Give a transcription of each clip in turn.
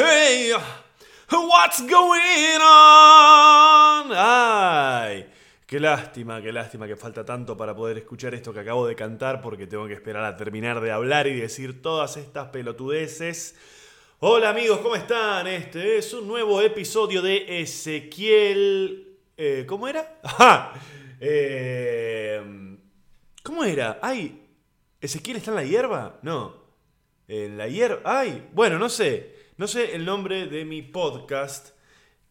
hey, what's going on? Ay, qué lástima, qué lástima que falta tanto para poder escuchar esto que acabo de cantar porque tengo que esperar a terminar de hablar y decir todas estas pelotudeces. Hola amigos, ¿cómo están? Este es un nuevo episodio de Ezequiel... eh, ¿Cómo era? Ajá. Eh, ¿Cómo era? Ay, ¿Ezequiel está en la hierba? No. En la hierba. Ay, bueno, no sé. No sé el nombre de mi podcast.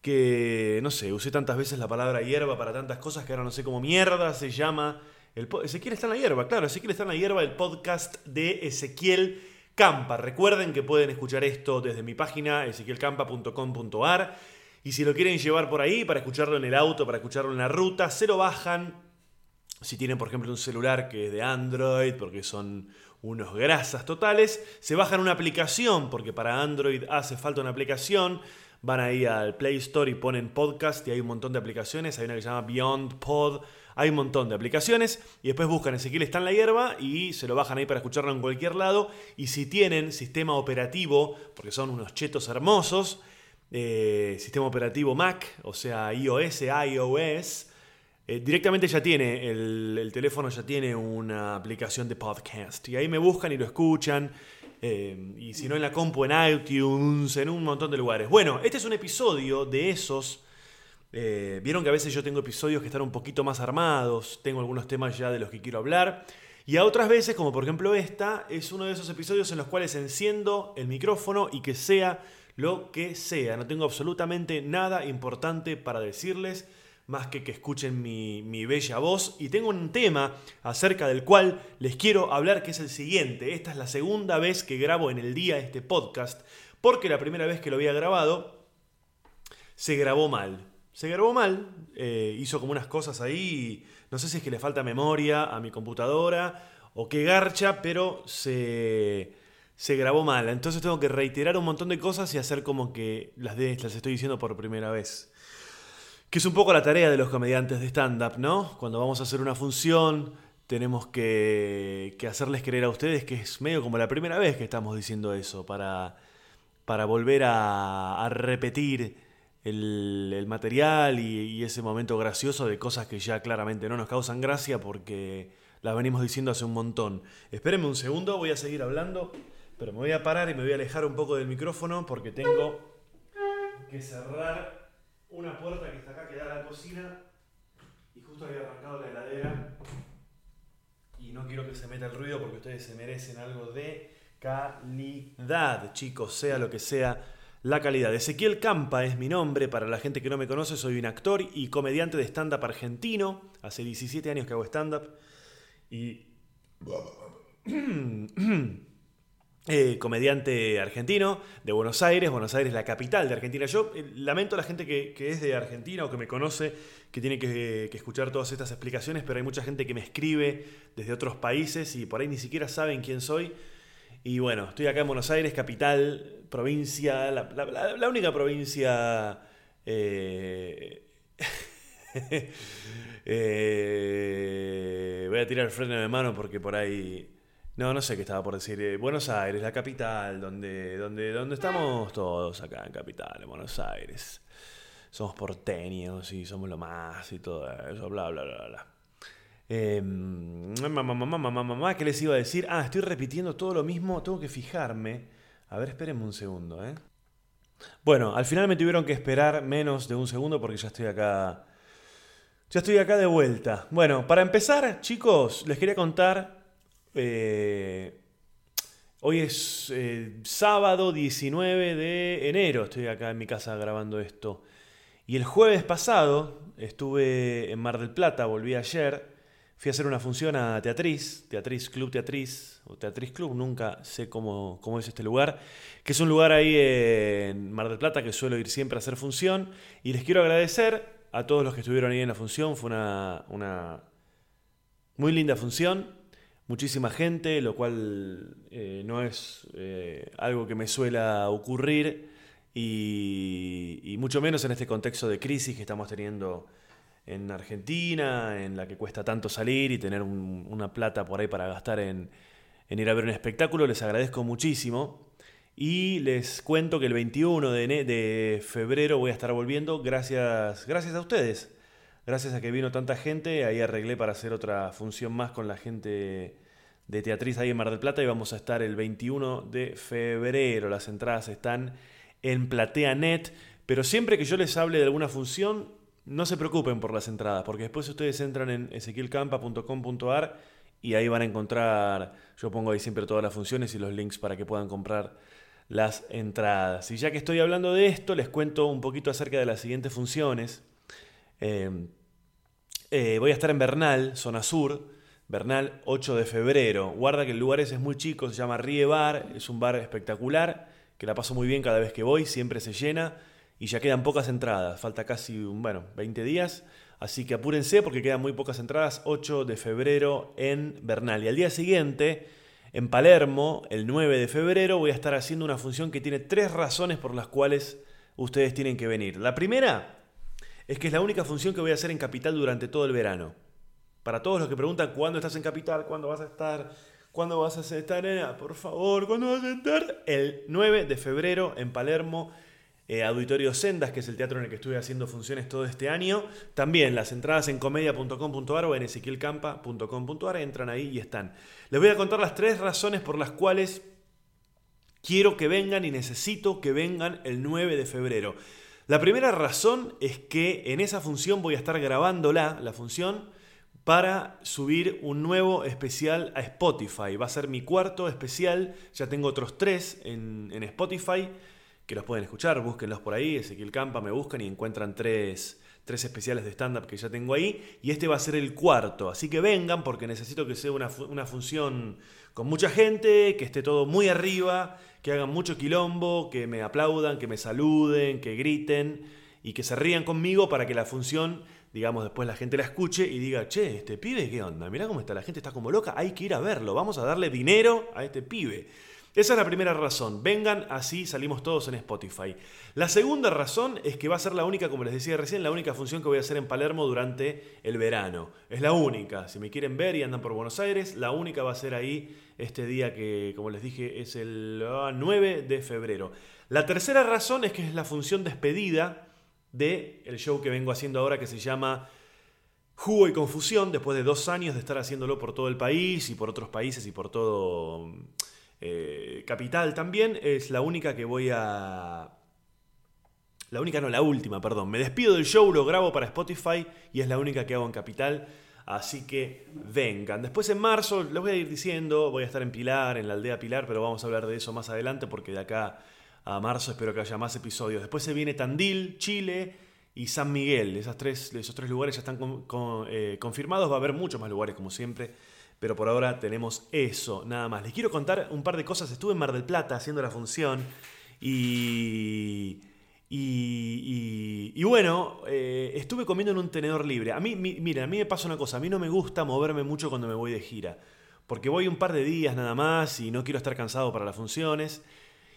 Que, no sé, usé tantas veces la palabra hierba para tantas cosas que ahora no sé cómo mierda se llama. El Ezequiel está en la hierba, claro. Ezequiel está en la hierba, el podcast de Ezequiel Campa. Recuerden que pueden escuchar esto desde mi página, ezequielcampa.com.ar. Y si lo quieren llevar por ahí para escucharlo en el auto, para escucharlo en la ruta, se lo bajan si tienen, por ejemplo, un celular que es de Android, porque son unos grasas totales, se bajan una aplicación, porque para Android hace falta una aplicación. Van ahí al Play Store y ponen podcast y hay un montón de aplicaciones. Hay una que se llama Beyond Pod. Hay un montón de aplicaciones. Y después buscan Ezequiel está en la hierba y se lo bajan ahí para escucharlo en cualquier lado. Y si tienen sistema operativo, porque son unos chetos hermosos, eh, sistema operativo Mac, o sea, iOS, iOS, eh, directamente ya tiene, el, el teléfono ya tiene una aplicación de podcast. Y ahí me buscan y lo escuchan. eh, y si no en la compu, en iTunes, en un montón de lugares. Bueno, este es un episodio de esos. eh, Vieron que a veces yo tengo episodios que están un poquito más armados. Tengo algunos temas ya de los que quiero hablar. Y a otras veces, como por ejemplo esta, es uno de esos episodios en los cuales enciendo el micrófono y que sea lo que sea. No tengo absolutamente nada importante para decirles más que que escuchen mi, mi bella voz. Y tengo un tema acerca del cual les quiero hablar, que es el siguiente. Esta es la segunda vez que grabo en el día este podcast, porque la primera vez que lo había grabado se grabó mal. Se grabó mal, eh, hizo como unas cosas ahí, no sé si es que le falta memoria a mi computadora o qué garcha, pero se, se grabó mal. Entonces tengo que reiterar un montón de cosas y hacer como que las, de, las estoy diciendo por primera vez. Que es un poco la tarea de los comediantes de stand-up, ¿no? Cuando vamos a hacer una función, tenemos que, hacerles creer a ustedes que es medio como la primera vez que estamos diciendo eso, para, para volver a, repetir el, el material y, y ese momento gracioso de cosas que ya claramente no nos causan gracia porque las venimos diciendo hace un montón. Espérenme un segundo, voy a seguir hablando, pero me voy a parar y me voy a alejar un poco del micrófono porque tengo que cerrar una puerta que está acá que da a la cocina y justo había arrancado la heladera y no quiero que se meta el ruido porque ustedes se merecen algo de calidad, chicos, sea lo que sea la calidad. Ezequiel Campa es mi nombre, para la gente que no me conoce soy un actor y comediante de stand-up argentino, hace 17 años que hago stand-up y... Eh, comediante argentino de Buenos Aires, Buenos Aires la capital de Argentina. Yo eh, lamento a la gente que, que es de Argentina o que me conoce, que tiene que, que escuchar todas estas explicaciones, pero hay mucha gente que me escribe desde otros países y por ahí ni siquiera saben quién soy. Y bueno, estoy acá en Buenos Aires, capital, provincia, la, la- única provincia... eh, eh, voy a tirar el freno de mano porque por ahí... No, no sé qué estaba por decir. Eh, Buenos Aires, la capital, donde, donde, donde estamos todos acá en capital, en Buenos Aires. Somos porteños y somos lo más y todo eso, bla, bla, bla, bla. Eh, mamá, mamá, mamá, mamá, mamá, ¿qué les iba a decir? Ah, estoy repitiendo todo lo mismo, tengo que fijarme. A ver, espérenme un segundo, ¿eh? Bueno, al final me tuvieron que esperar menos de un segundo porque ya estoy acá. Ya estoy acá de vuelta. Bueno, para empezar, chicos, les quería contar. Eh, hoy es eh, sábado 19 de enero. Estoy acá en mi casa grabando esto. Y el jueves pasado estuve en Mar del Plata, volví ayer. Fui a hacer una función a Teatriz, Teatriz Club Teatriz, o Teatriz Club, nunca sé cómo, cómo es este lugar, que es un lugar ahí en Mar del Plata que suelo ir siempre a hacer función. Y les quiero agradecer a todos los que estuvieron ahí en la función, fue una, una muy linda función, muchísima gente, lo cual eh, no es eh, algo que me suela ocurrir y, mucho menos en este contexto de crisis que estamos teniendo en Argentina, en la que cuesta tanto salir y tener una plata por ahí para gastar en, en ir a ver un espectáculo. Les agradezco muchísimo. Y les cuento que el 21 de, de, febrero voy a estar volviendo gracias, gracias a ustedes. Gracias a que vino tanta gente, ahí arreglé para hacer otra función más con la gente de Teatriz ahí en Mar del Plata y vamos a estar el 21 de febrero. Las entradas están en PlateaNet, pero siempre que yo les hable de alguna función, no se preocupen por las entradas, porque después ustedes entran en ezequielcampa.com.ar y ahí van a encontrar, yo pongo ahí siempre todas las funciones y los links para que puedan comprar las entradas. Y ya que estoy hablando de esto, les cuento un poquito acerca de las siguientes funciones. Eh, eh, voy a estar en Bernal, zona sur, Bernal 8 de febrero. Guarda que el lugar ese es muy chico, se llama Rie Bar, es un bar espectacular, que la paso muy bien cada vez que voy, siempre se llena y ya quedan pocas entradas, falta casi, bueno, 20 días, así que apúrense porque quedan muy pocas entradas, 8 de febrero en Bernal. Y al día siguiente, en Palermo, el 9 de febrero, voy a estar haciendo una función que tiene tres razones por las cuales ustedes tienen que venir. La primera es que es la única función que voy a hacer en Capital durante todo el verano. Para todos los que preguntan cuándo estás en Capital, cuándo vas a estar, cuándo vas a estar, en, por favor, cuándo vas a estar, el 9 de febrero en Palermo. Eh, Auditorio Sendas, que es el teatro en el que estuve haciendo funciones todo este año. También las entradas en comedia.com.ar o en ezequielcampa.com.ar entran ahí y están. Les voy a contar las tres razones por las cuales quiero que vengan y necesito que vengan el 9 de febrero. La primera razón es que en esa función voy a estar grabándola, la función, para subir un nuevo especial a Spotify. Va a ser mi cuarto especial, ya tengo otros tres en, Spotify que los pueden escuchar, búsquenlos por ahí, Ezequiel Campa, me buscan y encuentran tres, tres especiales de stand-up que ya tengo ahí, y este va a ser el cuarto, así que vengan porque necesito que sea una, una función con mucha gente, que esté todo muy arriba, que hagan mucho quilombo, que me aplaudan, que me saluden, que griten y que se rían conmigo para que la función digamos, después la gente la escuche y diga, che, este pibe, ¿qué onda? Mirá cómo está, la gente está como loca, hay que ir a verlo, vamos a darle dinero a este pibe. Esa es la primera razón. Vengan, así salimos todos en Spotify. La segunda razón es que va a ser la única, como les decía recién, la única función que voy a hacer en Palermo durante el verano. Es la única. Si me quieren ver y andan por Buenos Aires, la única va a ser ahí este día que, como les dije, es el 9 de febrero. La tercera razón es que es la función despedida de el show que vengo haciendo ahora que se llama Jugo y Confusión, después de dos años de estar haciéndolo por todo el país y por otros países y por todo eh, Capital también, es la única que voy a... La única, no, la última, perdón. Me despido del show, lo grabo para Spotify y es la única que hago en Capital. Así que vengan. Después en marzo, les voy a ir diciendo, voy a estar en Pilar, en la aldea Pilar, pero vamos a hablar de eso más adelante porque de acá a marzo espero que haya más episodios. Después se viene Tandil, Chile y San Miguel. Esas tres, esos tres lugares ya están eh, confirmados. Va a haber muchos más lugares como siempre. Pero por ahora tenemos eso, nada más. Les quiero contar un par de cosas. Estuve en Mar del Plata haciendo la función y... Y, bueno, eh, estuve comiendo en un tenedor libre. A mí, mira, a mí me pasa una cosa, a mí no me gusta moverme mucho cuando me voy de gira, porque voy un par de días nada más y no quiero estar cansado para las funciones.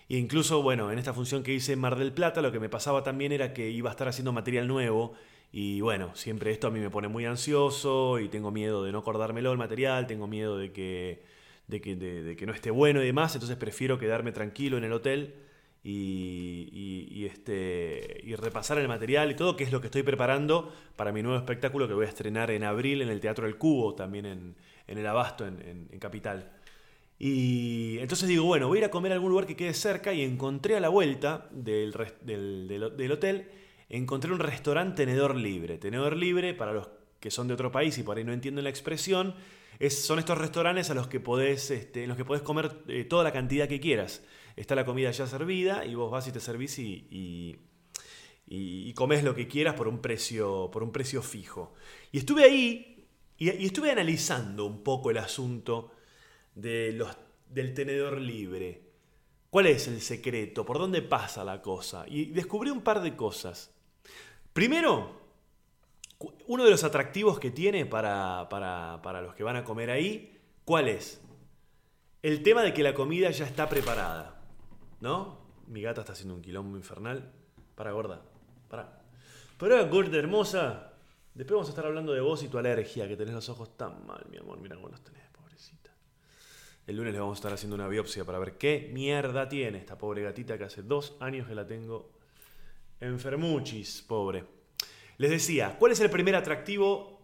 E incluso, bueno, en esta función que hice en Mar del Plata, lo que me pasaba también era que iba a estar haciendo material nuevo. Y bueno, siempre esto a mí me pone muy ansioso y tengo miedo de no acordármelo el material, tengo miedo de que, de que, de, que no esté bueno y demás, entonces prefiero quedarme tranquilo en el hotel y, este, y repasar el material y todo, que es lo que estoy preparando para mi nuevo espectáculo que voy a estrenar en abril en el Teatro del Cubo, también en, en el Abasto, en, en Capital. Y entonces digo, bueno, voy a ir a comer a algún lugar que quede cerca y encontré a la vuelta del, del, hotel, encontré un restaurante tenedor libre. Tenedor libre, para los que son de otro país y por ahí no entienden la expresión, es, son estos restaurantes a los que podés, este, en los que podés comer eh, toda la cantidad que quieras. Está la comida ya servida y vos vas y te servís y, comes lo que quieras por un precio, por un precio fijo. Y estuve ahí y, y estuve analizando un poco el asunto de los, del tenedor libre. ¿Cuál es el secreto? ¿Por dónde pasa la cosa? Y descubrí un par de cosas. Primero, uno de los atractivos que tiene para, para, para los que van a comer ahí, ¿cuál es? El tema de que la comida ya está preparada. ¿No? Mi gata está haciendo un quilombo infernal. Para, gorda. Para. Para, gorda hermosa. Después vamos a estar hablando de vos y tu alergia, que tenés los ojos tan mal, mi amor. Mira cómo los tenés, pobrecita. El lunes le vamos a estar haciendo una biopsia para ver qué mierda tiene esta pobre gatita que hace dos años que la tengo enfermuchis, pobre. Les decía, ¿cuál es el primer atractivo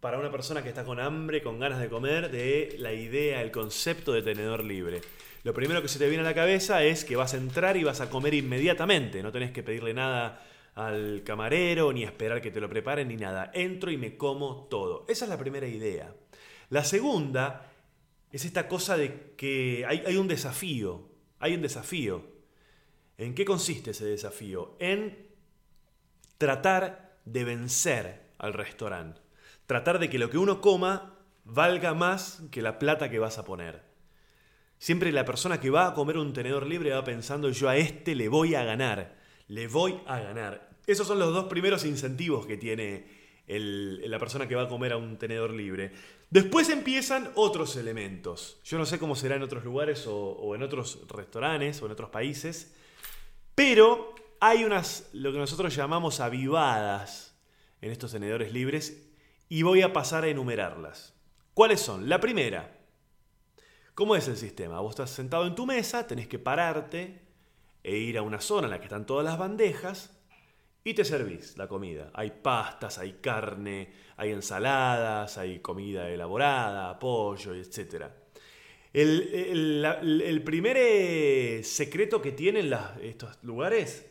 para una persona que está con hambre, con ganas de comer, de la idea, el concepto de tenedor libre? Lo primero que se te viene a la cabeza es que vas a entrar y vas a comer inmediatamente. No tenés que pedirle nada al camarero, ni esperar que te lo preparen, ni nada. Entro y me como todo. Esa es la primera idea. La segunda es esta cosa de que hay, hay un desafío. Hay un desafío. ¿En qué consiste ese desafío? En tratar de vencer al restaurante. Tratar de que lo que uno coma valga más que la plata que vas a poner. Siempre la persona que va a comer un tenedor libre va pensando yo a este le voy a ganar, le voy a ganar. Esos son los dos primeros incentivos que tiene la persona que va a comer a un tenedor libre. Después empiezan otros elementos. Yo no sé cómo será en otros lugares o, en otros restaurantes o en otros países, pero hay unas, lo que nosotros llamamos avivadas en estos tenedores libres y voy a pasar a enumerarlas. ¿Cuáles son? La primera, ¿Cómo es el sistema? Vos estás sentado en tu mesa, tenés que pararte e ir a una zona en la que están todas las bandejas y te servís la comida. Hay pastas, hay carne, hay ensaladas, hay comida elaborada, pollo, etc. El, primer eh, secreto que tienen estos lugares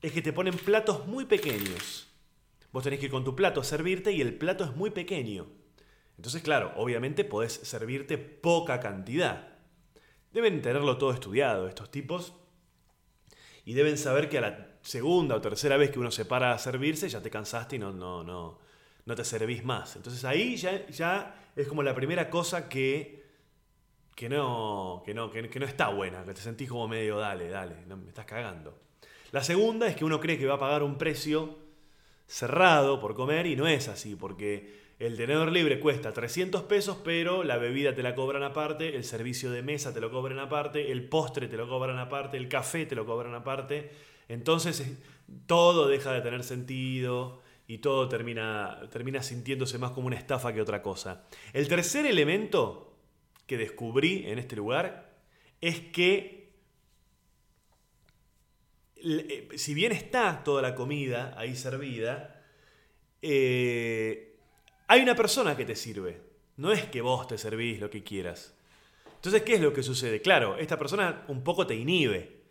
es que te ponen platos muy pequeños. Vos tenés que ir con tu plato a servirte y el plato es muy pequeño. Entonces, claro, obviamente podés servirte poca cantidad. Deben tenerlo todo estudiado estos tipos y deben saber que a la segunda o tercera vez que uno se para a servirse ya te cansaste y no, no, no, no te servís más. Entonces ahí ya, es como la primera cosa que, que, no, que, no, que, no está buena, que te sentís como medio, dale, dale, no, me estás cagando. La segunda es que uno cree que va a pagar un precio cerrado por comer y no es así, porque el tenedor libre cuesta 300 pesos, pero la bebida te la cobran aparte, el servicio de mesa te lo cobran aparte, el postre te lo cobran aparte, el café te lo cobran aparte. Entonces todo deja de tener sentido y todo termina, termina sintiéndose más como una estafa que otra cosa. El tercer elemento que descubrí en este lugar es que eh, si bien está toda la comida ahí servida, eh, hay una persona que te sirve. No es que vos te servís lo que quieras. Entonces, ¿qué es lo que sucede? Claro, esta persona un poco te inhibe.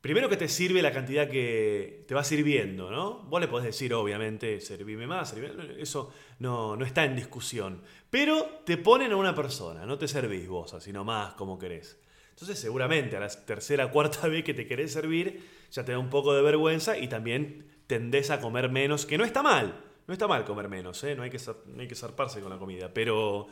Primero que te sirve la cantidad que te va sirviendo, ¿no? Vos le podés decir, obviamente, servime más, eso no, no está en discusión. Pero te ponen a una persona, no te servís vos, sino más como querés. Entonces, seguramente a la tercera, cuarta vez que te querés servir, ya te da un poco de vergüenza y también tendés a comer menos, que no está mal. No está mal comer menos, ¿eh? no, hay que, hay que zarparse con la comida. Pero,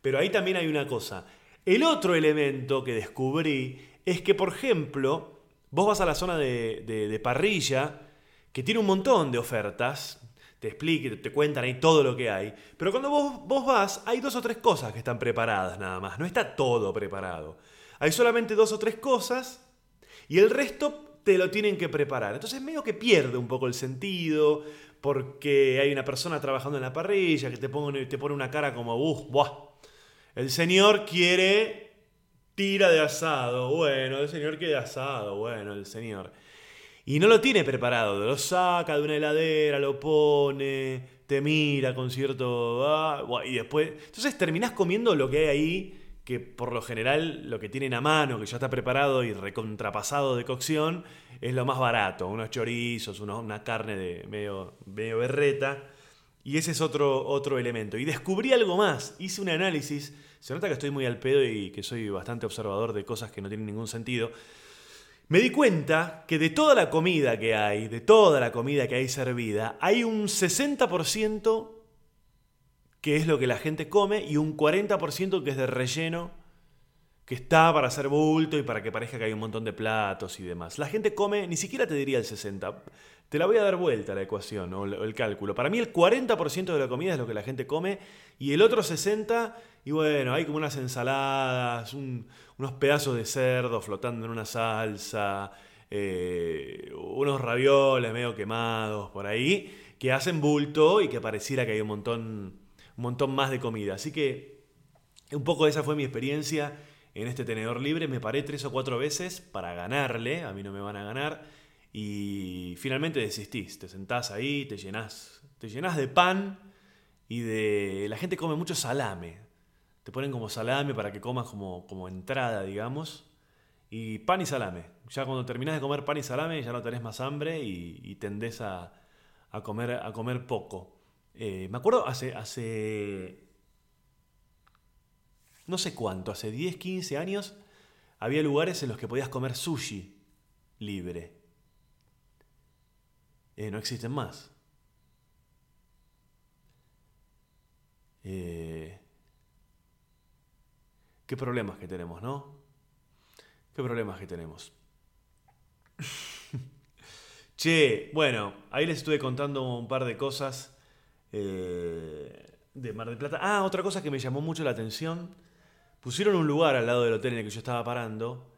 pero ahí también hay una cosa. El otro elemento que descubrí es que, por ejemplo, vos vas a la zona de, parrilla, que tiene un montón de ofertas, te expliquen, te cuentan ahí todo lo que hay. Pero cuando vos, vos vas, hay dos o tres cosas que están preparadas nada más. No está todo preparado. Hay solamente dos o tres cosas y el resto te lo tienen que preparar. Entonces medio que pierde un poco el sentido porque hay una persona trabajando en la parrilla que te pone, te pone una cara como, uff, buah, el señor quiere tira de asado, bueno, el señor quiere asado, bueno, el señor. Y no lo tiene preparado, lo saca de una heladera, lo pone, te mira con cierto... Ah, y después... Entonces terminás comiendo lo que hay ahí que por lo general lo que tienen a mano, que ya está preparado y recontrapasado de cocción, es lo más barato, unos chorizos, una carne de medio, medio berreta, y ese es otro, otro elemento. Y descubrí algo más, hice un análisis, se nota que estoy muy al pedo y que soy bastante observador de cosas que no tienen ningún sentido. Me di cuenta que de toda la comida que hay, de toda la comida que hay servida, hay un 60% que es lo que la gente come, y un 40% que es de relleno, que está para hacer bulto y para que parezca que hay un montón de platos y demás. La gente come, ni siquiera te diría el 60%. Te la voy a dar vuelta la ecuación o el cálculo. Para mí el 40% de la comida es lo que la gente come y el otro 60%, y bueno, hay como unas ensaladas, unos pedazos de cerdo flotando en una salsa, eh, unos ravioles medio quemados por ahí que hacen bulto y que pareciera que hay un montón, un montón más de comida. Así que un poco esa fue mi experiencia en este tenedor libre. Me paré tres o cuatro veces para ganarle, a mí no me van a ganar. Y finalmente desistís, te sentás ahí, te llenás, te llenás de pan y de... La gente come mucho salame. Te ponen como salame para que comas como, como entrada, digamos. Y pan y salame. Ya cuando terminás de comer pan y salame ya no tenés más hambre y, tendés a, comer, a comer poco. Eh, me acuerdo hace, hace... No sé cuánto, hace 10, 15 años había lugares en los que podías comer sushi libre. Eh, no existen más. Eh, qué problemas que tenemos, ¿no? Qué problemas que tenemos. che, bueno, ahí les estuve contando un par de cosas eh, de Mar del Plata. Ah, otra cosa que me llamó mucho la atención. Pusieron un lugar al lado del hotel en el que yo estaba parando,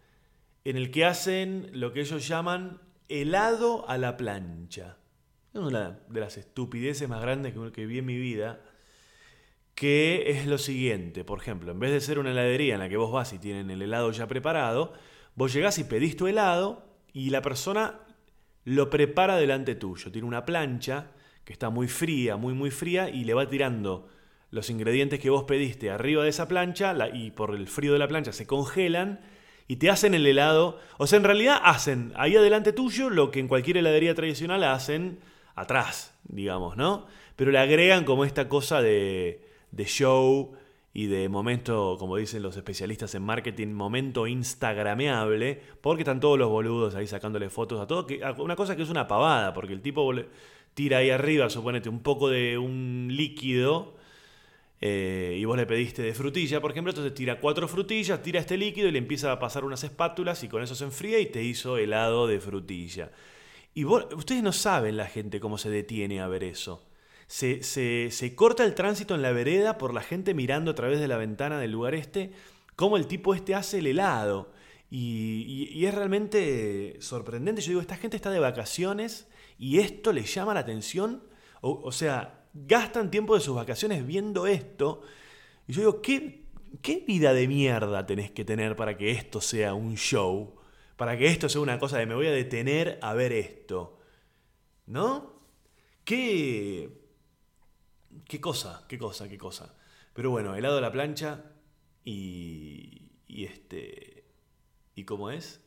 en el que hacen lo que ellos llaman helado a la plancha. Es una de las estupideces más grandes que, vi en mi vida. Que es lo siguiente, por ejemplo, en vez de ser una heladería en la que vos vas y tienen el helado ya preparado, vos llegás y pedís tu helado y la persona lo prepara delante tuyo. Tiene una plancha que está muy fría, muy muy fría y le va tirando los ingredientes que vos pediste arriba de esa plancha y por el frío de la plancha se congelan y te hacen el helado. O sea, en realidad hacen ahí adelante tuyo lo que en cualquier heladería tradicional hacen atrás, digamos, ¿no? Pero le agregan como esta cosa de, de show y de momento, como dicen los especialistas en marketing, momento instagrameable, porque están todos los boludos ahí sacándole fotos a todo. Que, una cosa que es una pavada, porque el tipo tira ahí arriba, suponete, un poco de un líquido eh, y vos le pediste de frutilla, por ejemplo, entonces tira cuatro frutillas, tira este líquido y le empieza a pasar unas espátulas y con eso se enfría y te hizo helado de frutilla. Y ustedes no saben la gente cómo se detiene a ver eso. Se, se, corta el tránsito en la vereda por la gente mirando a través de la ventana del lugar este, cómo el tipo este hace el helado. Y, es realmente sorprendente. Yo digo, esta gente está de vacaciones y esto le llama la atención. o sea, gastan tiempo de sus vacaciones viendo esto. Y yo digo, ¿qué, ¿qué vida de mierda tenés que tener para que esto sea un show? Para que esto sea una cosa de me voy a detener a ver esto. ¿No? ¿Qué... ¿Qué cosa? ¿Qué cosa? ¿Qué cosa? Pero bueno, helado de la plancha y... Y este... ¿Y cómo es?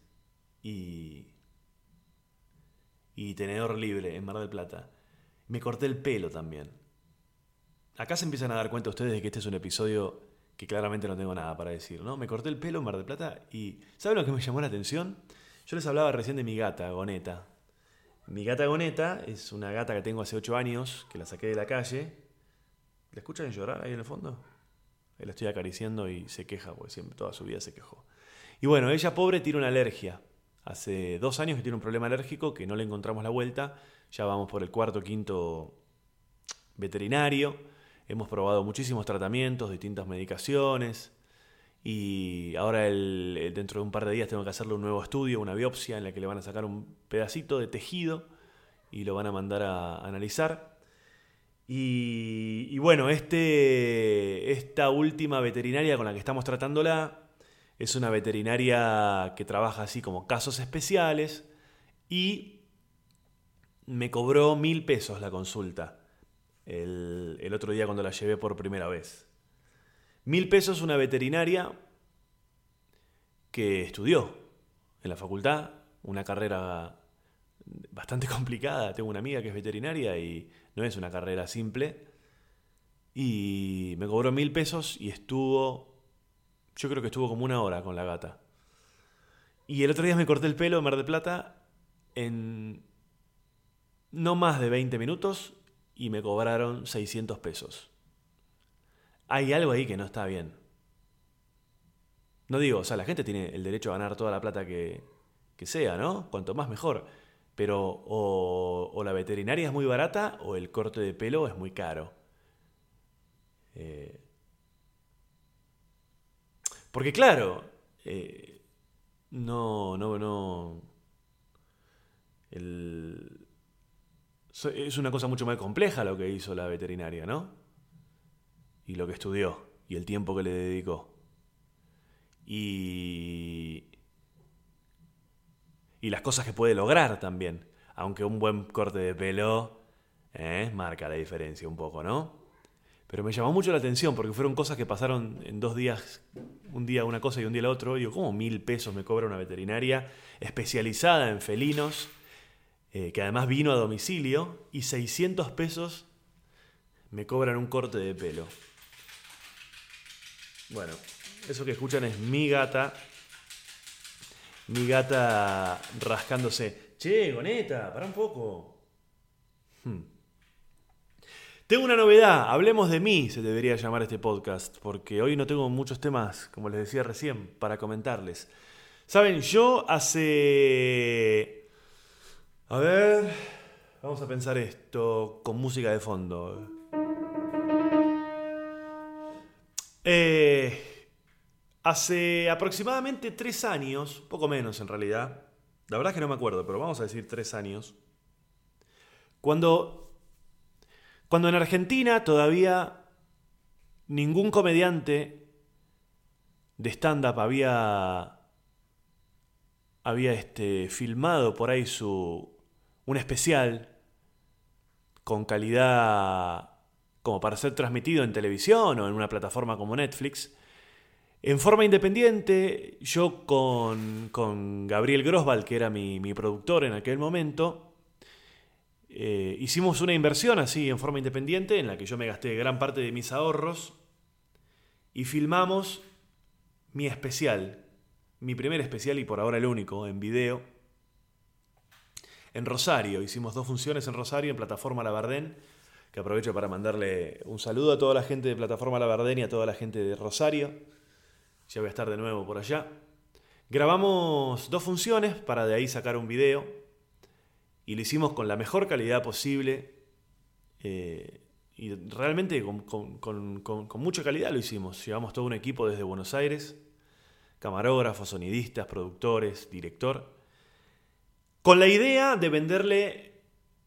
Y... Y tenedor libre en Mar del Plata. Me corté el pelo también. Acá se empiezan a dar cuenta ustedes de que este es un episodio que claramente no tengo nada para decir, ¿no? Me corté el pelo en Mar del Plata y ¿saben lo que me llamó la atención? Yo les hablaba recién de mi gata, Goneta. Mi gata Goneta es una gata que tengo hace 8 años, que la saqué de la calle. ¿La escuchan llorar ahí en el fondo? La estoy acariciando y se queja, porque siempre toda su vida se quejó. Y bueno, ella pobre tiene una alergia. Hace dos años que tiene un problema alérgico que no le encontramos la vuelta ya vamos por el cuarto, quinto veterinario. Hemos probado muchísimos tratamientos, distintas medicaciones. Y ahora dentro de un par de días tengo que hacerle un nuevo estudio, una biopsia en la que le van a sacar un pedacito de tejido y lo van a mandar a, analizar. Y, bueno, este, esta última veterinaria con la que estamos tratándola es una veterinaria que trabaja así como casos especiales y me cobró mil pesos la consulta el, otro día cuando la llevé por primera vez. Mil pesos una veterinaria que estudió en la facultad, una carrera bastante complicada. Tengo una amiga que es veterinaria y no es una carrera simple. Y me cobró mil pesos y estuvo, yo creo que estuvo como una hora con la gata. Y el otro día me corté el pelo en Mar de Plata en no más de 20 minutos y me cobraron 600 pesos. Hay algo ahí que no está bien. No digo, o sea, la gente tiene el derecho a ganar toda la plata que, que sea, ¿no? Cuanto más mejor. Pero o, la veterinaria es muy barata o el corte de pelo es muy caro. Eh, porque claro, eh, no, no, no. El, es una cosa mucho más compleja lo que hizo la veterinaria, ¿no? Y lo que estudió, y el tiempo que le dedicó. Y. Y las cosas que puede lograr también. Aunque un buen corte de pelo eh, marca la diferencia un poco, ¿no? Pero me llamó mucho la atención porque fueron cosas que pasaron en dos días, un día una cosa y un día la otra. Digo, ¿cómo mil pesos me cobra una veterinaria especializada en felinos, eh, que además vino a domicilio, y 600 pesos me cobran un corte de pelo? Bueno, eso que escuchan es mi gata, mi gata rascándose. Che, Goneta, para un poco. Hmm. Tengo una novedad, hablemos de mí, se debería llamar este podcast, porque hoy no tengo muchos temas, como les decía recién, para comentarles. Saben, yo hace... A ver, vamos a pensar esto con música de fondo. Eh, hace aproximadamente tres años, poco menos en realidad, la verdad es que no me acuerdo, pero vamos a decir tres años, cuando cuando en Argentina todavía ningún comediante de stand-up había, había este, filmado por ahí su, un especial con calidad como para ser transmitido en televisión o en una plataforma como Netflix. En forma independiente, yo con, con Gabriel Grosval, que era mi, mi productor en aquel momento, eh, hicimos una inversión así en forma independiente en la que yo me gasté gran parte de mis ahorros y filmamos mi especial, mi primer especial y por ahora el único en video, en Rosario. Hicimos dos funciones en Rosario en Plataforma Labardén, que aprovecho para mandarle un saludo a toda la gente de Plataforma Labardén y a toda la gente de Rosario. Ya voy a estar de nuevo por allá. Grabamos dos funciones para de ahí sacar un video y lo hicimos con la mejor calidad posible eh, y realmente con mucha calidad lo hicimos. Llevamos todo un equipo desde Buenos Aires, camarógrafos, sonidistas, productores, director, con la idea de venderle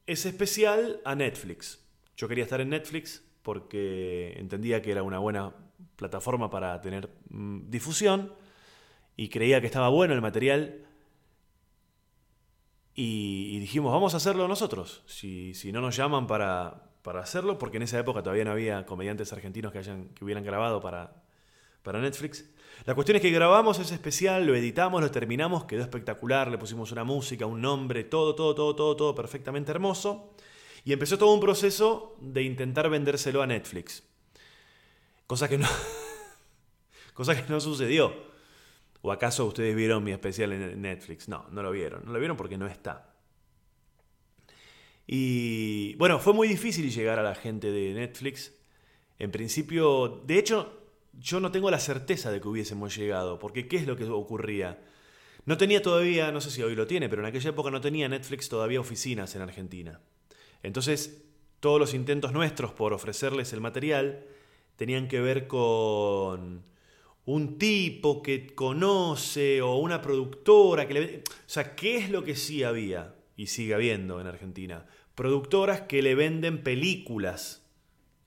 ese especial a Netflix. Yo quería estar en Netflix porque entendía que era una buena plataforma para tener mm, difusión y creía que estaba bueno el material y, dijimos, vamos a hacerlo nosotros, si, si no nos llaman para, para hacerlo, porque en esa época todavía no había comediantes argentinos que, hayan, que hubieran grabado para, para Netflix. La cuestión es que grabamos ese especial, lo editamos, lo terminamos, quedó espectacular, le pusimos una música, un nombre, todo, todo, todo, todo, todo perfectamente hermoso. Y empezó todo un proceso de intentar vendérselo a Netflix. Cosa que no, cosa que no sucedió. ¿O acaso ustedes vieron mi especial en Netflix? No, no lo vieron. No lo vieron porque no está. Y bueno, fue muy difícil llegar a la gente de Netflix. En principio, de hecho, yo no tengo la certeza de que hubiésemos llegado, porque ¿qué es lo que ocurría? No tenía todavía, no sé si hoy lo tiene, pero en aquella época no tenía Netflix todavía oficinas en Argentina. Entonces, todos los intentos nuestros por ofrecerles el material tenían que ver con un tipo que conoce o una productora que le... O sea, ¿qué es lo que sí había y sigue habiendo en Argentina? Productoras que le venden películas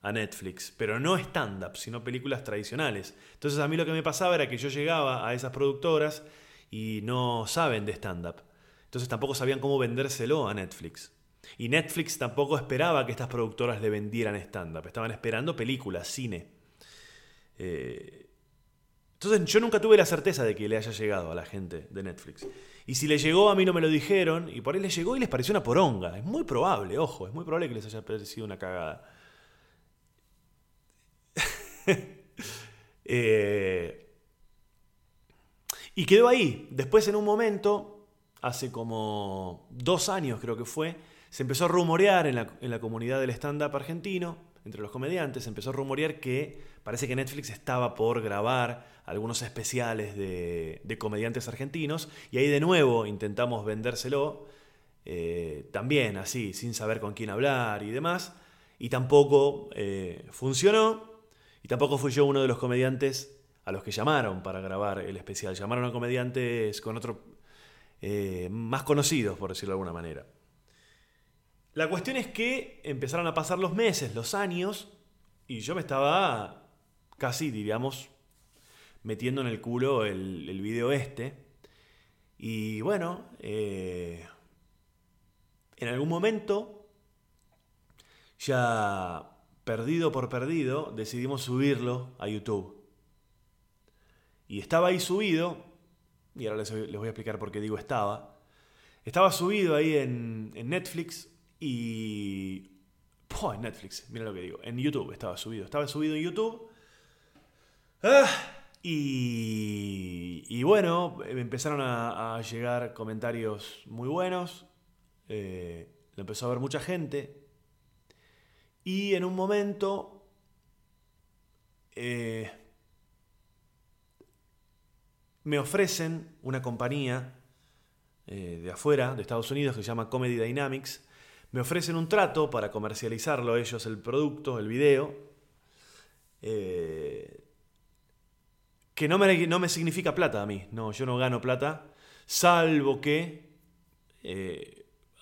a Netflix, pero no stand-up, sino películas tradicionales. Entonces a mí lo que me pasaba era que yo llegaba a esas productoras y no saben de stand-up. Entonces tampoco sabían cómo vendérselo a Netflix. Y Netflix tampoco esperaba que estas productoras le vendieran stand-up. Estaban esperando películas, cine. Eh, entonces yo nunca tuve la certeza de que le haya llegado a la gente de Netflix. Y si le llegó, a mí no me lo dijeron, y por ahí les llegó y les pareció una poronga. Es muy probable, ojo, es muy probable que les haya parecido una cagada. Eh, y quedó ahí. Después en un momento, hace como dos años creo que fue, se empezó a rumorear en la, en la comunidad del stand-up argentino, entre los comediantes, se empezó a rumorear que parece que Netflix estaba por grabar algunos especiales de, de comediantes argentinos, y ahí de nuevo intentamos vendérselo, eh, también así, sin saber con quién hablar y demás, y tampoco eh, funcionó. Tampoco fui yo uno de los comediantes a los que llamaron para grabar el especial. Llamaron a comediantes con otro. eh, más conocidos, por decirlo de alguna manera. La cuestión es que empezaron a pasar los meses, los años, y yo me estaba casi, diríamos, metiendo en el culo el, el video este. Y bueno, eh, en algún momento, ya perdido por perdido, decidimos subirlo a YouTube. Y estaba ahí subido, y ahora les, les voy a explicar por qué digo estaba. Estaba subido ahí en, en Netflix y... Puh, en Netflix, mira lo que digo. En YouTube estaba subido. Estaba subido en YouTube. Ah, y, y bueno, me empezaron a, a llegar comentarios muy buenos. Eh, lo empezó a ver mucha gente. Y en un momento eh, me ofrecen una compañía eh, de afuera, de Estados Unidos, que se llama Comedy Dynamics. Me ofrecen un trato para comercializarlo ellos, el producto, el video. Eh, que no me, no me significa plata a mí. No, yo no gano plata. Salvo que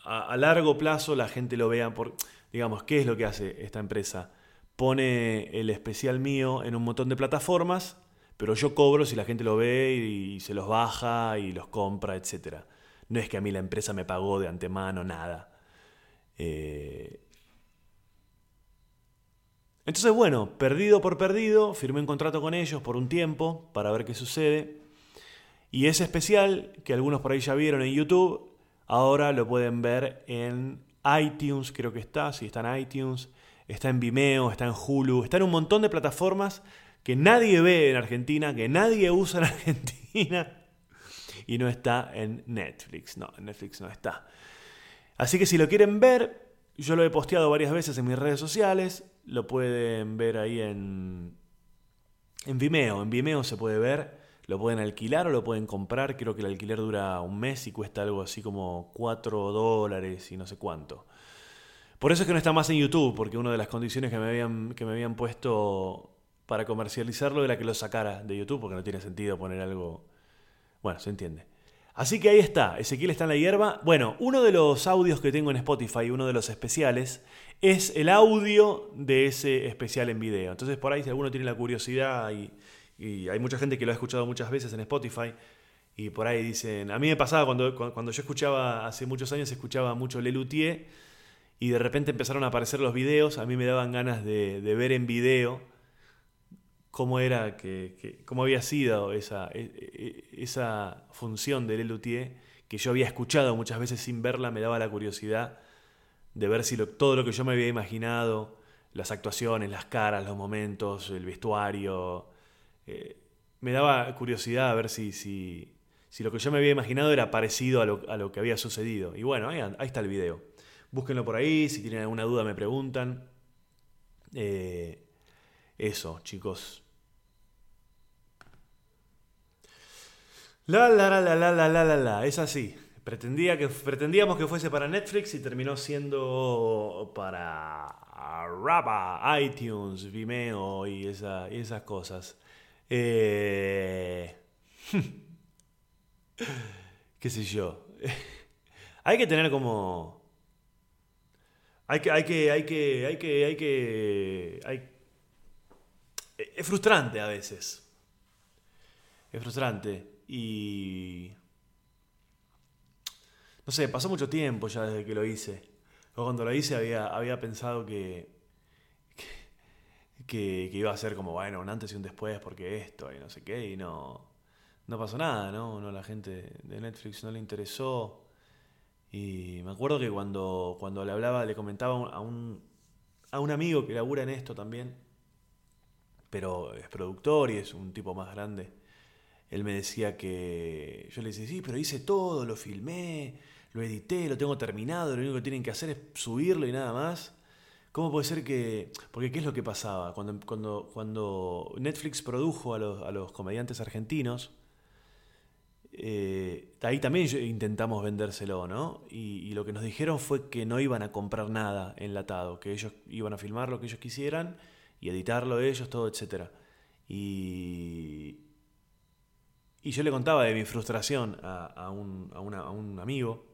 a, a largo plazo la gente lo vea por... Digamos, ¿qué es lo que hace esta empresa? Pone el especial mío en un montón de plataformas, pero yo cobro si la gente lo ve y, se los baja y los compra, etc. No es que a mí la empresa me pagó de antemano nada. Eh, Entonces, bueno, perdido por perdido, firmé un contrato con ellos por un tiempo para ver qué sucede. Y ese especial, que algunos por ahí ya vieron en YouTube, ahora lo pueden ver en iTunes, creo que está, sí, está en iTunes, está en Vimeo, está en Hulu, está en un montón de plataformas que nadie ve en Argentina, que nadie usa en Argentina y no está en Netflix. No, en Netflix no está. Así que si lo quieren ver, yo lo he posteado varias veces en mis redes sociales, lo pueden ver ahí en, en Vimeo. En Vimeo se puede ver, lo pueden alquilar o lo pueden comprar. Creo que el alquiler dura un mes y cuesta algo así como 4 dólares y no sé cuánto. Por eso es que no está más en YouTube, porque una de las condiciones que me habían, que me habían puesto para comercializarlo era que lo sacara de YouTube, porque no tiene sentido poner algo... Bueno, se entiende. Así que ahí está, Ezequiel está en la hierba. Bueno, uno de los audios que tengo en Spotify, uno de los especiales, es el audio de ese especial en video. Entonces por ahí si alguno tiene la curiosidad y, y hay mucha gente que lo ha escuchado muchas veces en Spotify y por ahí dicen, a mí me pasaba cuando, cuando yo escuchaba, hace muchos años escuchaba mucho Lelutier y de repente empezaron a aparecer los videos, a mí me daban ganas de, ver en video cómo era que, que, cómo había sido esa, e, e, esa función de Lelutier que yo había escuchado muchas veces sin verla, me daba la curiosidad de ver si lo, todo lo que yo me había imaginado, las actuaciones, las caras, los momentos, el vestuario, eh, me daba curiosidad a ver si, si, si, lo que yo me había imaginado era parecido a lo, a lo que había sucedido. Y bueno, ahí, está el video. Búsquenlo por ahí, si tienen alguna duda me preguntan. Eh, eso, chicos. La la la la la la la la, es así. Pretendía que, pretendíamos que fuese para Netflix y terminó siendo para Rapa, iTunes, Vimeo y, esa, y esas cosas. Eh... ¿Qué sé yo? hay que tener como... Hay que, hay que, hay que, hay que, hay que... Es frustrante a veces. Es frustrante. Y... No sé, pasó mucho tiempo ya desde que lo hice. cuando lo hice había, había pensado que, que, que, iba a ser como, bueno, un antes y un después porque esto y no sé qué, y no, no pasó nada, ¿no? no la gente de Netflix no le interesó. Y me acuerdo que cuando, cuando le hablaba, le comentaba a un, a un amigo que labura en esto también, pero es productor y es un tipo más grande. Él me decía que yo le decía, sí, pero hice todo, lo filmé, lo edité, lo tengo terminado, lo único que tienen que hacer es subirlo y nada más. ¿Cómo puede ser que.? Porque, ¿qué es lo que pasaba? Cuando, cuando, cuando Netflix produjo a los, a los comediantes argentinos, eh, ahí también intentamos vendérselo, ¿no? Y, lo que nos dijeron fue que no iban a comprar nada enlatado, que ellos iban a filmar lo que ellos quisieran y editarlo ellos, todo, etc. Y, y yo le contaba de mi frustración a, a, un, a un amigo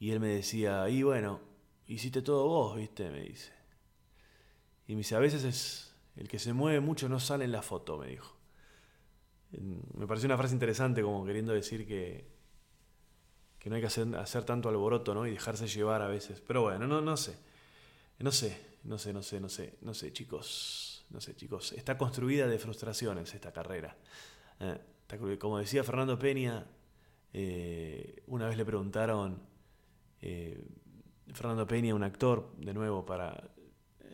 y él me decía, y bueno, hiciste todo vos, viste, me dice. Y me dice, a veces es el que se mueve mucho no sale en la foto, me dijo. Me pareció una frase interesante como queriendo decir que, que no hay que hacer, hacer tanto alboroto, ¿no? Y dejarse llevar a veces. Pero bueno, no, no sé. No sé, no sé, no sé, no sé, no sé, chicos. No sé, chicos. Está construida de frustraciones esta carrera. Eh, como decía Fernando Peña, eh, una vez le preguntaron, eh, Fernando Peña, un actor, de nuevo, para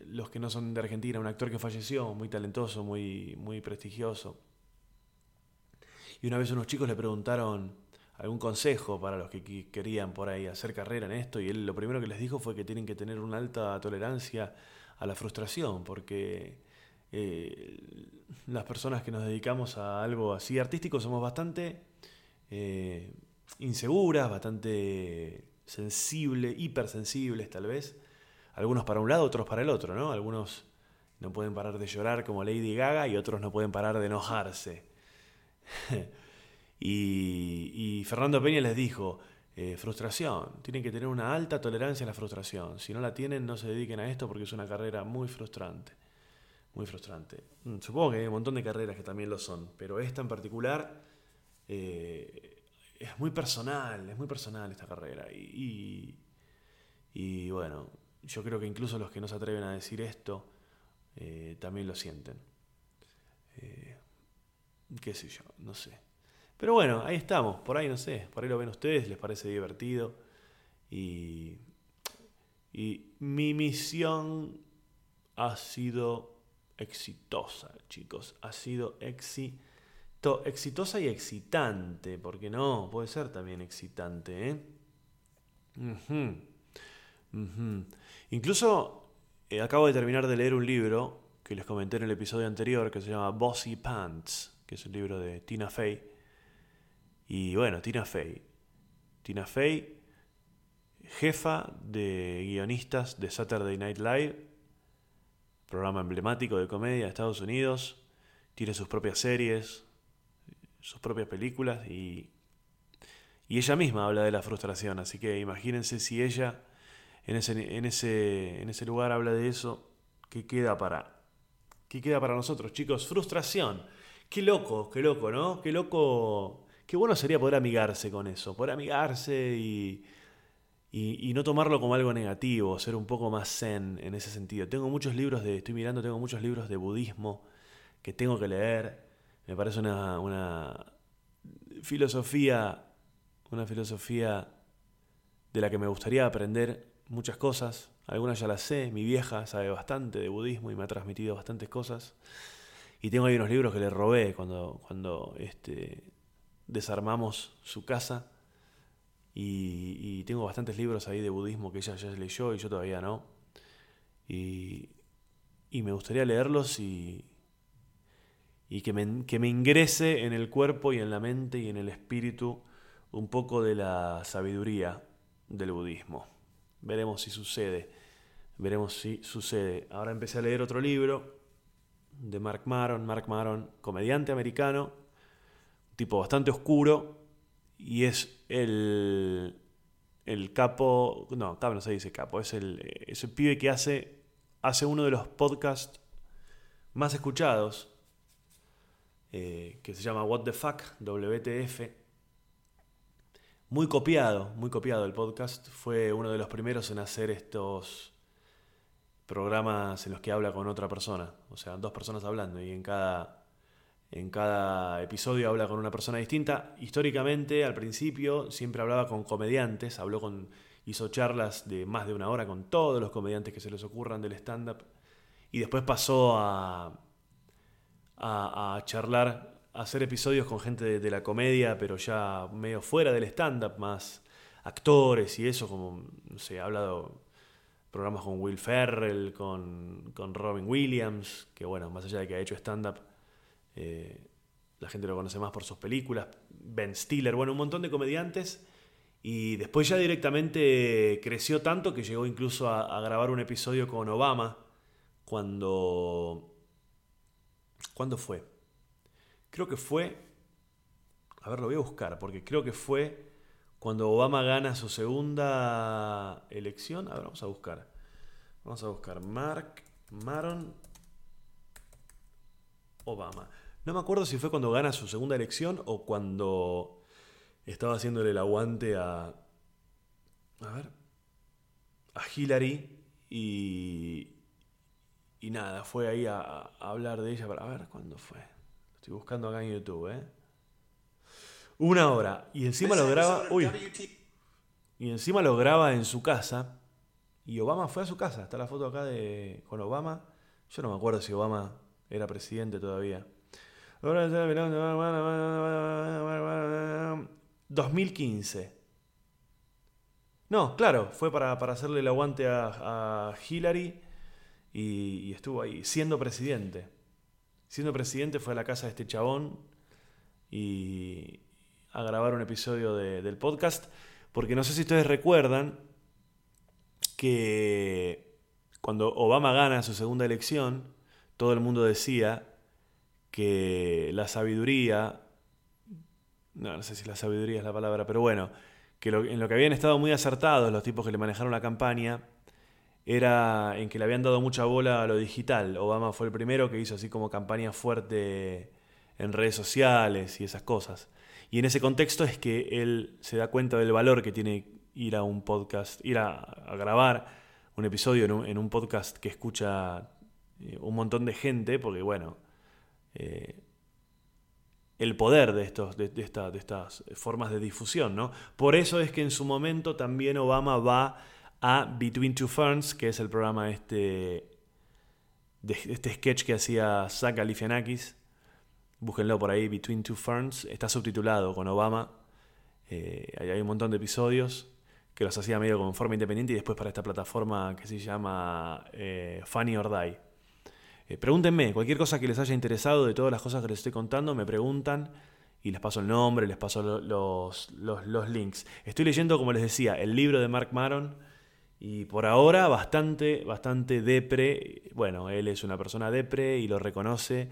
los que no son de Argentina, un actor que falleció, muy talentoso, muy, muy prestigioso. Y una vez unos chicos le preguntaron algún consejo para los que querían por ahí hacer carrera en esto y él lo primero que les dijo fue que tienen que tener una alta tolerancia a la frustración porque eh, las personas que nos dedicamos a algo así artístico somos bastante eh, inseguras, bastante sensibles, hipersensibles tal vez, algunos para un lado, otros para el otro, ¿no? Algunos no pueden parar de llorar como Lady Gaga y otros no pueden parar de enojarse. Y, Fernando Peña les dijo, eh, frustración, tienen que tener una alta tolerancia a la frustración. Si no la tienen, no se dediquen a esto porque es una carrera muy frustrante. Muy frustrante. Mm, supongo que hay un montón de carreras que también lo son, pero esta en particular eh, es muy personal, es muy personal esta carrera. Y, y, bueno, yo creo que incluso los que no se atreven a decir esto eh, también lo sienten. qué sé yo, no sé. Pero bueno, ahí estamos, por ahí no sé, por ahí lo ven ustedes, les parece divertido. Y, y mi misión ha sido exitosa, chicos, ha sido exitosa y excitante, porque no, puede ser también excitante, ¿eh? Incluso eh, acabo de terminar de leer un libro que les comenté en el episodio anterior que se llama Bossy Pants, que es un libro de Tina Fey y bueno, Tina Fey. Tina Fey, jefa de guionistas de Saturday Night Live, programa emblemático de comedia de Estados Unidos. Tiene sus propias series, sus propias películas y, y ella misma habla de la frustración. Así que imagínense si ella en ese, en ese, en ese lugar habla de eso, ¿qué queda para, qué queda para nosotros, chicos? Frustración. Qué loco, qué loco, ¿no? Qué loco Qué bueno sería poder amigarse con eso, poder amigarse y, y, no tomarlo como algo negativo, ser un poco más zen en ese sentido. Tengo muchos libros de, estoy mirando, tengo muchos libros de budismo que tengo que leer. Me parece una, una filosofía, una filosofía de la que me gustaría aprender muchas cosas. Algunas ya las sé, mi vieja sabe bastante de budismo y me ha transmitido bastantes cosas. Y tengo ahí unos libros que le robé cuando, cuando este, desarmamos su casa y, tengo bastantes libros ahí de budismo que ella ya leyó y yo todavía no. Y, me gustaría leerlos y, y que, me, que me ingrese en el cuerpo y en la mente y en el espíritu un poco de la sabiduría del budismo. Veremos si sucede. Veremos si sucede. Ahora empecé a leer otro libro de Mark Maron. Mark Maron, comediante americano, tipo bastante oscuro y es el, el capo, no, capo no se dice capo, es el, es pibe que hace, hace uno de los podcasts más escuchados, eh, que se llama What the Fuck, WTF. Muy copiado, muy copiado el podcast. Fue uno de los primeros en hacer estos programas en los que habla con otra persona. O sea, dos personas hablando y en cada en cada episodio habla con una persona distinta. Históricamente, al principio, siempre hablaba con comediantes, habló con, hizo charlas de más de una hora con todos los comediantes que se les ocurran del stand-up. Y después pasó a, a, charlar, a hacer episodios con gente de, la comedia, pero ya medio fuera del stand-up, más actores y eso, como, no sé, ha hablado programas con Will Ferrell, con, con Robin Williams, que bueno, más allá de que ha hecho stand-up, eh, la gente lo conoce más por sus películas. Ben Stiller, bueno, un montón de comediantes. Y después ya directamente creció tanto que llegó incluso a, grabar un episodio con Obama cuando... ¿Cuándo fue? Creo que fue... A ver, lo voy a buscar, porque creo que fue cuando Obama gana su segunda elección. A ver, vamos a buscar. Vamos a buscar Mark Maron Obama. No me acuerdo si fue cuando gana su segunda elección o cuando estaba haciéndole el aguante a. A ver. A Hillary y. Y nada, fue ahí a, hablar de ella. A ver cuándo fue. Estoy buscando acá en YouTube, ¿eh? Una hora. Y encima lo graba. Uy. Y encima lo graba en su casa. Y Obama fue a su casa. Está la foto acá de con Obama. Yo no me acuerdo si Obama era presidente todavía. 2015. No, claro, fue para, hacerle el aguante a, Hillary y, estuvo ahí, siendo presidente. Siendo presidente fue a la casa de este chabón y a grabar un episodio del podcast, porque no sé si ustedes recuerdan que cuando Obama gana su segunda elección, todo el mundo decía que la sabiduría, no, no sé si la sabiduría es la palabra, pero bueno, que en lo que habían estado muy acertados los tipos que le manejaron la campaña, era en que le habían dado mucha bola a lo digital. Obama fue el primero que hizo así como campaña fuerte en redes sociales y esas cosas. Y en ese contexto es que él se da cuenta del valor que tiene ir a un podcast, ir a, grabar un episodio en un, podcast que escucha eh, un montón de gente, porque bueno, eh, el poder de, estos, de, estas formas de difusión. ¿no? Por eso es que en su momento también Obama va a Between Two Ferns, que es el programa este, de este sketch que hacía Zach Galifianakis. Búsquenlo por ahí, Between Two Ferns. Está subtitulado con Obama. Eh, hay un montón de episodios que los hacía medio como en forma independiente y después para esta plataforma que se llama eh, Funny or Die. Eh, pregúntenme, cualquier cosa que les haya interesado de todas las cosas que les estoy contando, me preguntan y les paso el nombre, les paso los, los, links. Estoy leyendo, como les decía, el libro de Mark Maron y por ahora bastante, bastante depre. Bueno, él es una persona depre y lo reconoce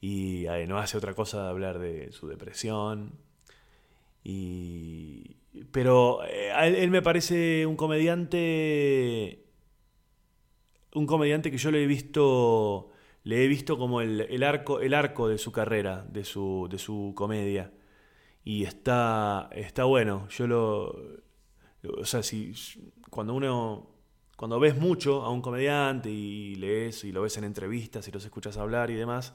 y eh, no hace otra cosa de hablar de su depresión. Y, pero eh, él me parece un comediante un comediante que yo le he visto le he visto como el, arco, el arco de su carrera, de su, de su comedia. Y está, está bueno. Yo lo. O sea, si cuando uno. Cuando ves mucho a un comediante y lees y lo ves en entrevistas y los escuchas hablar y demás,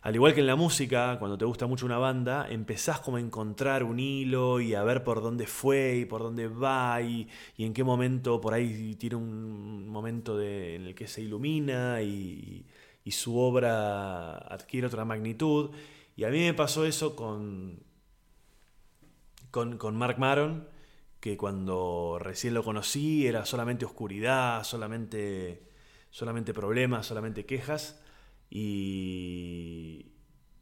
al igual que en la música, cuando te gusta mucho una banda, empezás como a encontrar un hilo y a ver por dónde fue y por dónde va y, en qué momento por ahí tiene un momento de, en el que se ilumina y, y su obra adquiere otra magnitud. Y a mí me pasó eso con, con, Mark Maron, que cuando recién lo conocí era solamente oscuridad, solamente, solamente problemas, solamente quejas. Y,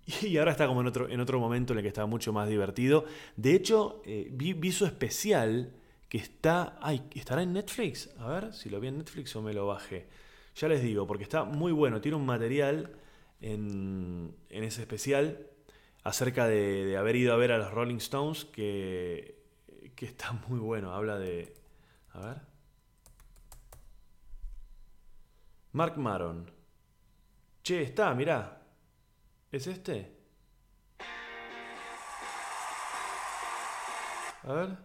y ahora está como en otro, en otro momento en el que está mucho más divertido. De hecho, eh, vi, vi, su especial que está... Ay, ¿estará en Netflix? A ver si lo vi en Netflix o me lo bajé. Ya les digo, porque está muy bueno. Tiene un material en, ese especial acerca de, haber ido a ver a los Rolling Stones que, que está muy bueno. Habla de... A ver. Mark Maron. Che, está, mirá. ¿Es este? A ver.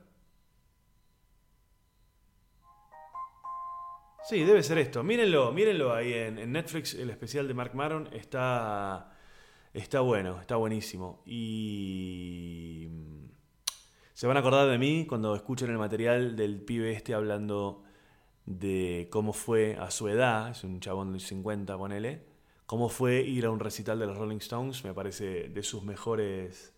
Sí, debe ser esto. Mírenlo, mírenlo ahí en, Netflix, el especial de Mark Maron está, está bueno, está buenísimo. Y se van a acordar de mí cuando escuchen el material del pibe este hablando de cómo fue a su edad, es un chabón de 50, ponele, cómo fue ir a un recital de los Rolling Stones, me parece de sus mejores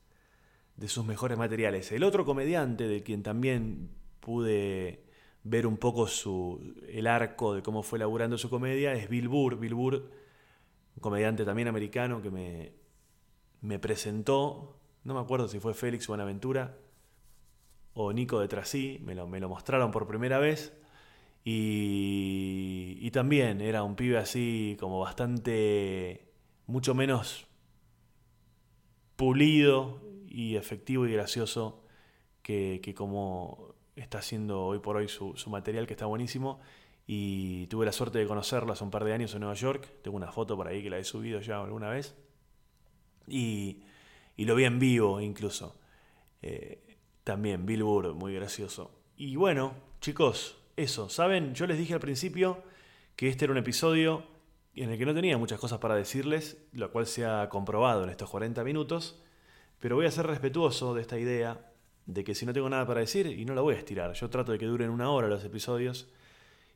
de sus mejores materiales. El otro comediante de quien también pude ver un poco su, el arco de cómo fue laburando su comedia es Bill Burr. Bill Burr, un comediante también americano que me, me presentó, no me acuerdo si fue Félix Buenaventura o Nico de Trasí, me lo, me lo mostraron por primera vez. Y, también era un pibe así como bastante, mucho menos pulido y efectivo y gracioso que, como está haciendo hoy por hoy su, material, que está buenísimo. Y tuve la suerte de conocerlo hace un par de años en Nueva York. Tengo una foto por ahí que la he subido ya alguna vez. Y, y lo vi en vivo incluso. Eh, también, Bill Burr, muy gracioso. Y bueno, chicos, eso, ¿saben? Yo les dije al principio que este era un episodio en el que no tenía muchas cosas para decirles, lo cual se ha comprobado en estos 40 minutos, pero voy a ser respetuoso de esta idea de que si no tengo nada para decir, y no la voy a estirar, yo trato de que duren una hora los episodios,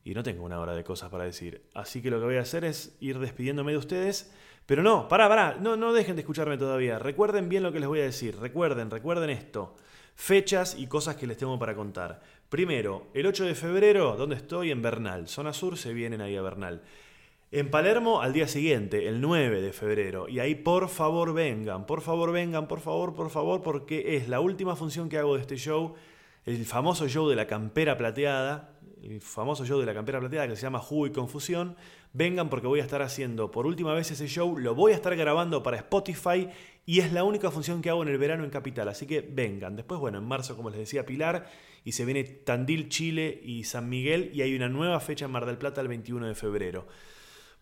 y no tengo una hora de cosas para decir. Así que lo que voy a hacer es ir despidiéndome de ustedes. Pero no, pará, pará, no, no dejen de escucharme todavía. Recuerden bien lo que les voy a decir. Recuerden, recuerden esto. Fechas y cosas que les tengo para contar. Primero, el 8 de febrero, ¿dónde estoy? En Bernal. Zona Sur, se vienen ahí a Bernal. En Palermo al día siguiente, el 9 de febrero. Y ahí por favor vengan, por favor vengan, por favor, por favor, porque es la última función que hago de este show, el famoso show de la campera plateada, el famoso show de la campera plateada que se llama Jugo y Confusión. Vengan porque voy a estar haciendo por última vez ese show, lo voy a estar grabando para Spotify y es la única función que hago en el verano en Capital, así que vengan. Después, bueno, en marzo, como les decía, Pilar, y se viene Tandil, Chile y San Miguel, y hay una nueva fecha en Mar del Plata el 21 de febrero.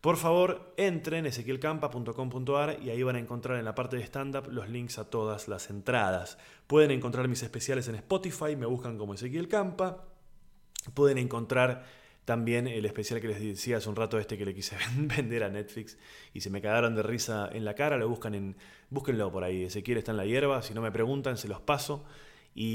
Por favor, entren ezequielcampa.com.ar y ahí van a encontrar en la parte de stand-up los links a todas las entradas. Pueden encontrar mis especiales en Spotify, me buscan como Ezequiel Campa. Pueden encontrar también el especial que les decía hace un rato este que le quise vender a Netflix y se me cagaron de risa en la cara, lo buscan en búsquenlo por ahí, Ezequiel está en la hierba, si no me preguntan se los paso. Y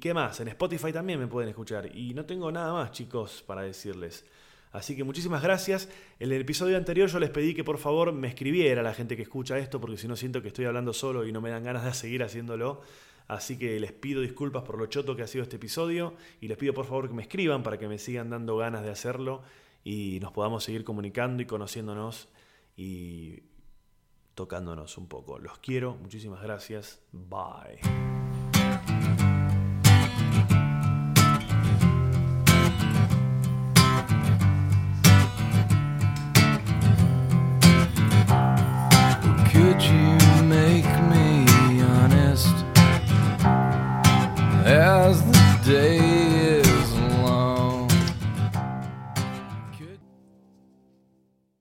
¿qué más? En Spotify también me pueden escuchar y no tengo nada más, chicos, para decirles. Así que muchísimas gracias. En el episodio anterior yo les pedí que por favor me escribiera a la gente que escucha esto, porque si no siento que estoy hablando solo y no me dan ganas de seguir haciéndolo. Así que les pido disculpas por lo choto que ha sido este episodio y les pido por favor que me escriban para que me sigan dando ganas de hacerlo y nos podamos seguir comunicando y conociéndonos y tocándonos un poco. Los quiero, muchísimas gracias. Bye.